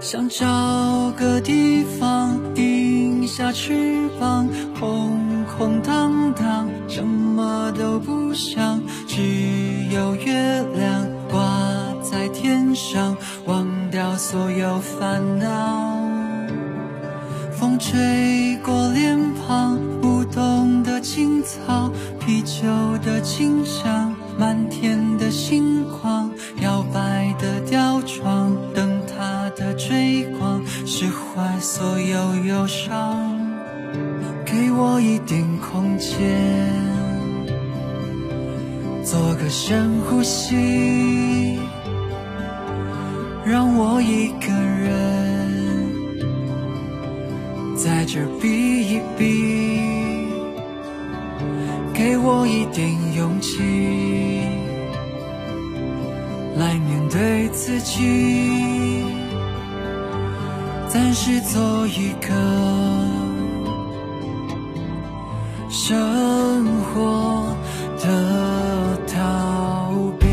想找个地方停下翅膀，空空荡荡，什么都不想，只有月亮挂在天上，忘掉所有烦恼。风吹过脸庞，舞动的青草，啤酒的清香，满天的星光，我一点空间，做个深呼吸，让我一个人。在这避一避，给我一点勇气，来面对自己，暂时做一个生活的逃避。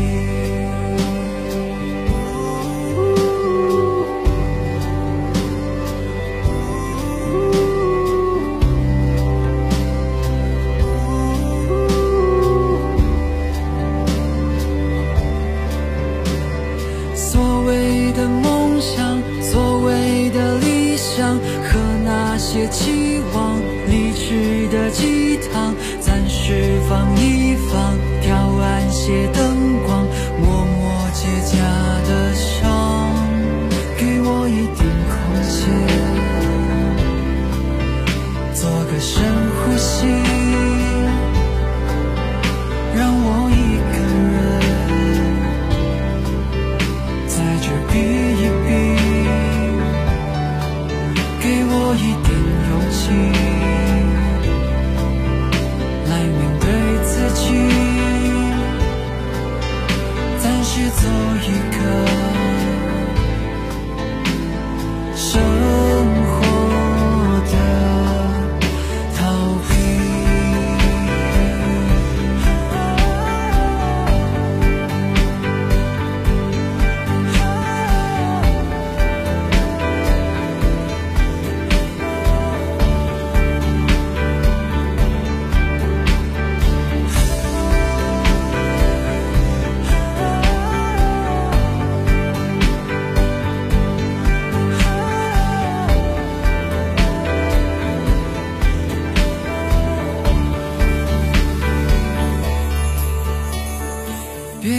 所谓的梦想，所谓的理想，和那些期望，离去的暂时放一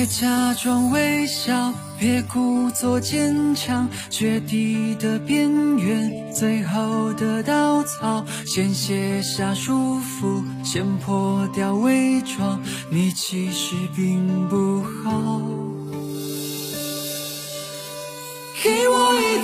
别假装微笑，别故作坚强，决堤的边缘，最后的稻草，先卸下束缚，先破掉伪装，你其实并不好。给我一